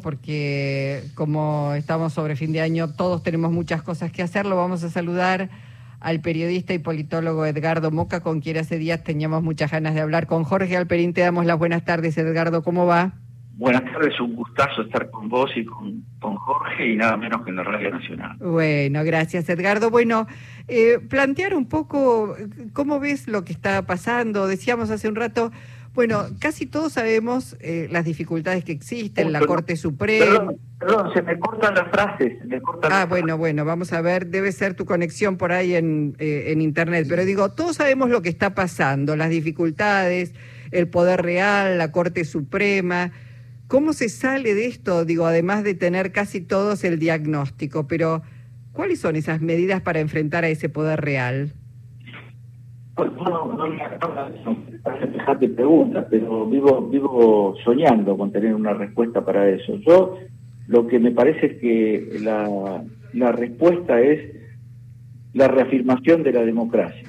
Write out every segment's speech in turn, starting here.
porque como estamos sobre fin de año, todos tenemos muchas cosas que hacer. Lo vamos a saludar al periodista y politólogo Edgardo Moca, con quien hace días teníamos muchas ganas de hablar. Con Jorge Alperín te damos las buenas tardes, Edgardo, ¿cómo va? Buenas tardes, un gustazo estar con vos y con, con Jorge y nada menos que en la Radio Nacional. Bueno, gracias Edgardo. Bueno, eh, plantear un poco cómo ves lo que está pasando. Decíamos hace un rato, bueno, casi todos sabemos eh, las dificultades que existen, en la Corte Suprema. Perdón, se me cortan las frases. ah, bueno, bueno, vamos a ver, debe ser tu conexión por ahí en, eh, en Internet, pero digo, todos sabemos lo que está pasando, las dificultades, el poder real, la Corte Suprema. ¿Cómo se sale de esto? Digo, además de tener casi todos el diagnóstico, pero ¿cuáles son esas medidas para enfrentar a ese poder real? Pues, no, no, de preguntas, pero vivo, vivo soñando con tener una respuesta para eso. Yo lo que me parece es que la, la respuesta es la reafirmación de la democracia.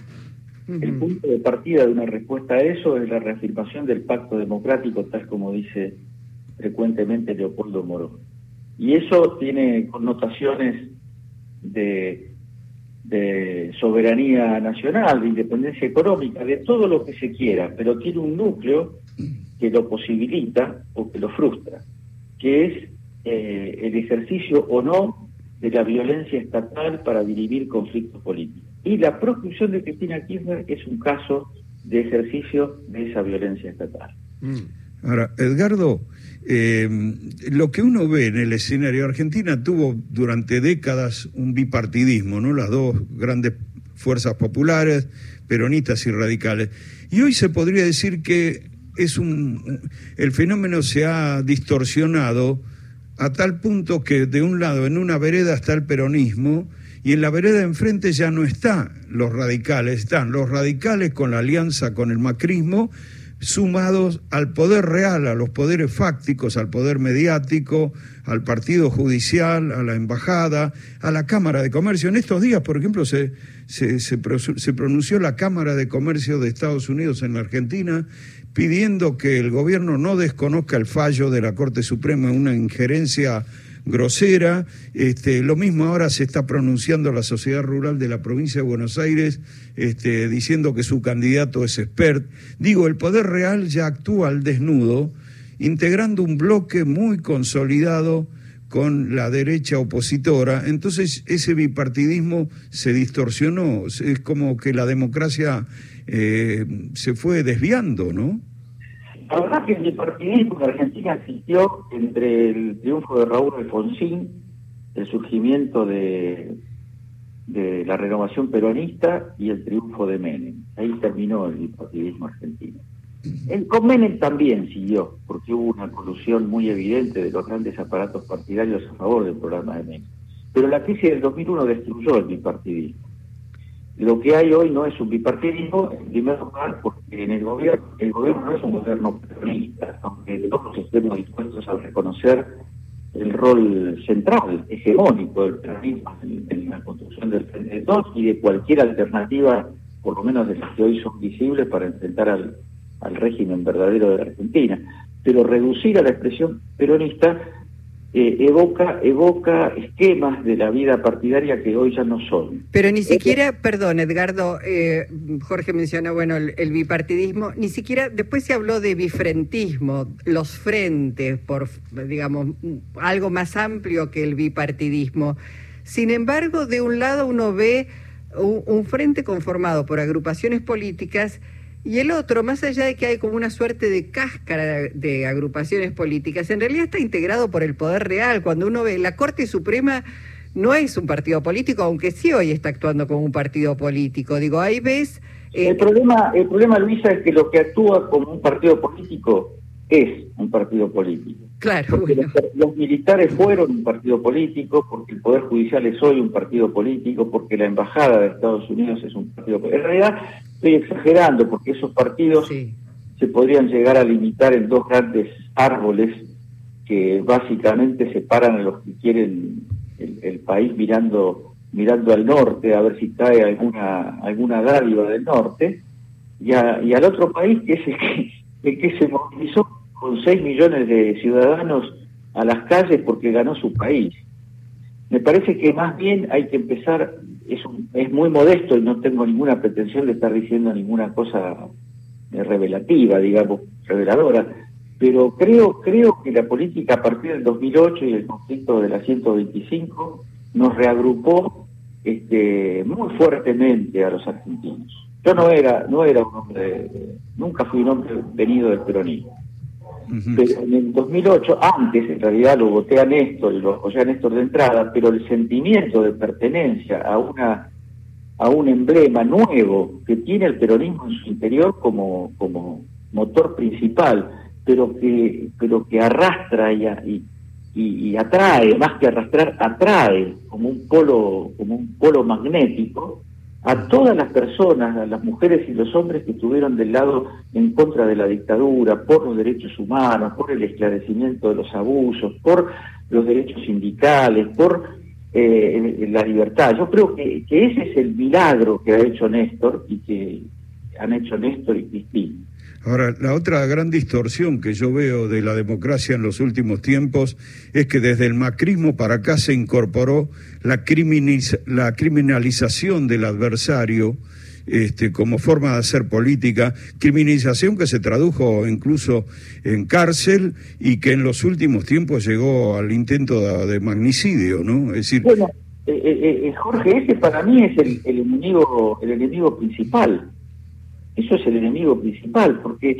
El punto de partida de una respuesta a eso es la reafirmación del pacto democrático, tal como dice frecuentemente Leopoldo Moro. Y eso tiene connotaciones de de soberanía nacional, de independencia económica, de todo lo que se quiera, pero tiene un núcleo que lo posibilita o que lo frustra, que es eh, el ejercicio o no de la violencia estatal para dirimir conflictos políticos. Y la proscripción de Cristina Kirchner es un caso de ejercicio de esa violencia estatal. Mm. Ahora, Edgardo, eh, lo que uno ve en el escenario, Argentina tuvo durante décadas un bipartidismo, ¿no? Las dos grandes fuerzas populares, peronistas y radicales. Y hoy se podría decir que es un el fenómeno se ha distorsionado a tal punto que de un lado en una vereda está el peronismo y en la vereda enfrente ya no están los radicales, están los radicales con la alianza con el macrismo sumados al poder real, a los poderes fácticos, al poder mediático, al partido judicial, a la embajada, a la Cámara de Comercio. En estos días, por ejemplo, se, se, se, pronunció la Cámara de Comercio de Estados Unidos en la Argentina pidiendo que el gobierno no desconozca el fallo de la Corte Suprema una injerencia grosera. Este, lo mismo ahora se está pronunciando la Sociedad Rural de la provincia de Buenos Aires, este, diciendo que su candidato es expert. Digo, el poder real ya actúa al desnudo, integrando un bloque muy consolidado con la derecha opositora. Entonces ese bipartidismo se distorsionó, es como que la democracia eh, se fue desviando, ¿no? La verdad que el bipartidismo en Argentina existió entre el triunfo de Raúl Alfonsín, el surgimiento de, de la renovación peronista y el triunfo de Menem. Ahí terminó el bipartidismo argentino. El, con Menem también siguió, porque hubo una colusión muy evidente de los grandes aparatos partidarios a favor del programa de Menem. Pero la crisis del 2001 destruyó el bipartidismo. Lo que hay hoy no es un bipartidismo, en primer lugar, porque en el gobierno, el gobierno no es un gobierno peronista, aunque todos estemos dispuestos a reconocer el rol central, hegemónico del peronismo en, la construcción del Frente de y de cualquier alternativa, por lo menos de las que hoy son visibles, para enfrentar al, al régimen verdadero de Argentina. Pero reducir a la expresión peronista eh, evoca, evoca esquemas de la vida partidaria que hoy ya no son. Pero ni siquiera, perdón, Edgardo, eh, Jorge mencionó, bueno, el, bipartidismo, ni siquiera, después se habló de bifrentismo, los frentes, por, digamos, algo más amplio que el bipartidismo. Sin embargo, de un lado uno ve un frente conformado por agrupaciones políticas y el otro, más allá de que hay como una suerte de cáscara de, agrupaciones políticas, en realidad está integrado por el poder real. Cuando uno ve la Corte Suprema no es un partido político, aunque sí hoy está actuando como un partido político. Digo, ahí ves... Eh, el, problema, el problema, Luisa, es que lo que actúa como un partido político es un partido político. Claro. Porque los, militares fueron un partido político, porque el Poder Judicial es hoy un partido político, porque la Embajada de Estados Unidos es un partido político. En realidad estoy exagerando, porque esos partidos se podrían llegar a limitar en dos grandes árboles que básicamente separan a los que quieren el, país mirando mirando al norte a ver si cae alguna alguna dádiva del norte y, y al otro país que es el que, el que se movilizó con 6 millones de ciudadanos a las calles porque ganó su país. Me parece que más bien hay que empezar, es, es muy modesto y no tengo ninguna pretensión de estar diciendo ninguna cosa eh, revelativa, digamos, reveladora, pero creo, creo que la política a partir del 2008 y el conflicto de la 125 nos reagrupó este, muy fuertemente a los argentinos. Yo no era, no era un hombre, nunca fui un hombre venido del peronismo. Pero en el 2008, antes en realidad lo voté a Néstor y lo apoyé a Néstor de entrada, pero el sentimiento de pertenencia a una a un emblema nuevo que tiene el peronismo en su interior como, como motor principal, pero que, pero que arrastra y, y, atrae, más que arrastrar, atrae como un polo, como un polo magnético a todas las personas, a las mujeres y los hombres que estuvieron del lado en contra de la dictadura, por los derechos humanos, por el esclarecimiento de los abusos, por los derechos sindicales, por eh, la libertad. Yo creo que, ese es el milagro que ha hecho Néstor y que han hecho Néstor y Cristina. Ahora, la otra gran distorsión que yo veo de la democracia en los últimos tiempos es que desde el macrismo para acá se incorporó la, la criminalización del adversario este, como forma de hacer política, criminalización que se tradujo incluso en cárcel y que en los últimos tiempos llegó al intento de, magnicidio, ¿no? Es decir... Bueno, eh, eh, eh, Jorge, ese para mí es el, el enemigo, el enemigo principal eso es el enemigo principal, porque,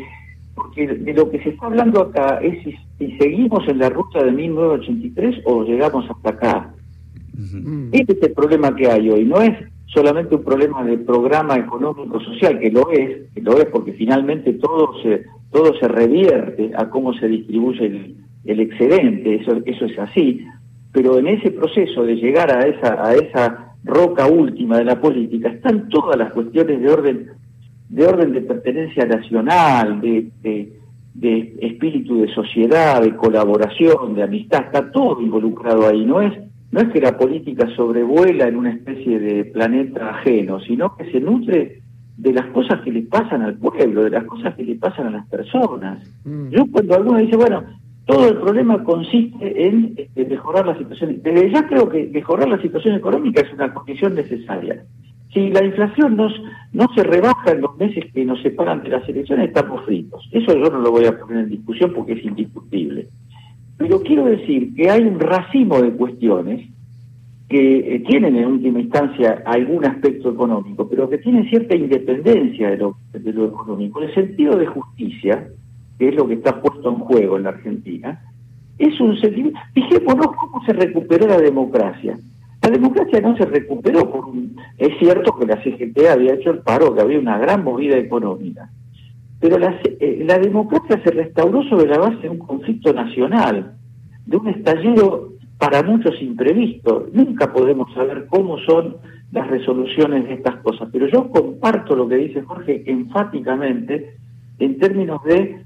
porque de lo que se está hablando acá es si, seguimos en la ruta de 1983 o llegamos hasta acá. Este es el problema que hay hoy. No es solamente un problema de programa económico social, que lo es, que lo es porque finalmente todo se, todo se revierte a cómo se distribuye el, el excedente, eso, eso es así, pero en ese proceso de llegar a esa, a esa roca última de la política están todas las cuestiones de orden de orden de pertenencia nacional, de, de, espíritu de sociedad, de colaboración, de amistad, está todo involucrado ahí. No es, no es que la política sobrevuela en una especie de planeta ajeno, sino que se nutre de las cosas que le pasan al pueblo, de las cosas que le pasan a las personas. Mm. Yo cuando alguno dice, bueno, todo el problema consiste en este, mejorar la situación, desde ya creo que mejorar la situación económica es una condición necesaria. Si la inflación no, no se rebaja en los meses que nos separan de las elecciones, estamos fritos. Eso yo no lo voy a poner en discusión porque es indiscutible. Pero quiero decir que hay un racimo de cuestiones que eh, tienen en última instancia algún aspecto económico, pero que tienen cierta independencia de lo, de lo económico. El sentido de justicia, que es lo que está puesto en juego en la Argentina, es un sentimiento. Fijémonos cómo se recuperó la democracia. La democracia no se recuperó. Por Es cierto que la CGT había hecho el paro, que había una gran movida económica. Pero la, eh, la democracia se restauró sobre la base de un conflicto nacional, de un estallido para muchos imprevisto. Nunca podemos saber cómo son las resoluciones de estas cosas, pero yo comparto lo que dice Jorge enfáticamente en términos de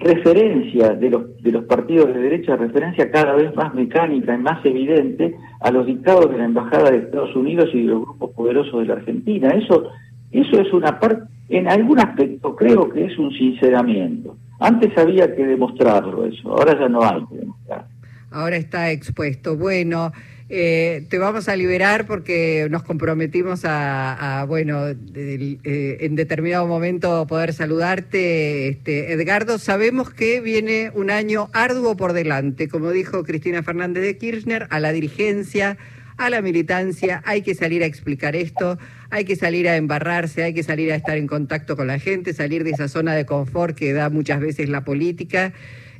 referencia de los, de los partidos de derecha, referencia cada vez más mecánica y más evidente a los dictados de la Embajada de Estados Unidos y de los grupos poderosos de la Argentina. Eso, eso es una parte, en algún aspecto creo que es un sinceramiento. Antes había que demostrarlo eso, ahora ya no hay que demostrar. Ahora está expuesto. Bueno, eh, te vamos a liberar porque nos comprometimos a, bueno, eh, en determinado momento poder saludarte. Este, Edgardo, sabemos que viene un año arduo por delante, como dijo Cristina Fernández de Kirchner, a la dirigencia, a la militancia, hay que salir a explicar esto, hay que salir a embarrarse, hay que salir a estar en contacto con la gente, salir de esa zona de confort que da muchas veces la política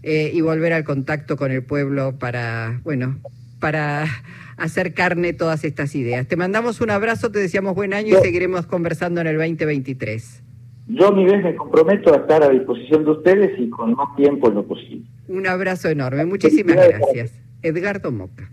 eh, y volver al contacto con el pueblo para, bueno, para hacer carne todas estas ideas. Te mandamos un abrazo, te deseamos buen año y seguiremos conversando en el 2023. Yo a mi vez me comprometo a estar a disposición de ustedes y con más tiempo en lo posible. Un abrazo enorme, muchísimas gracias. Edgardo Moca.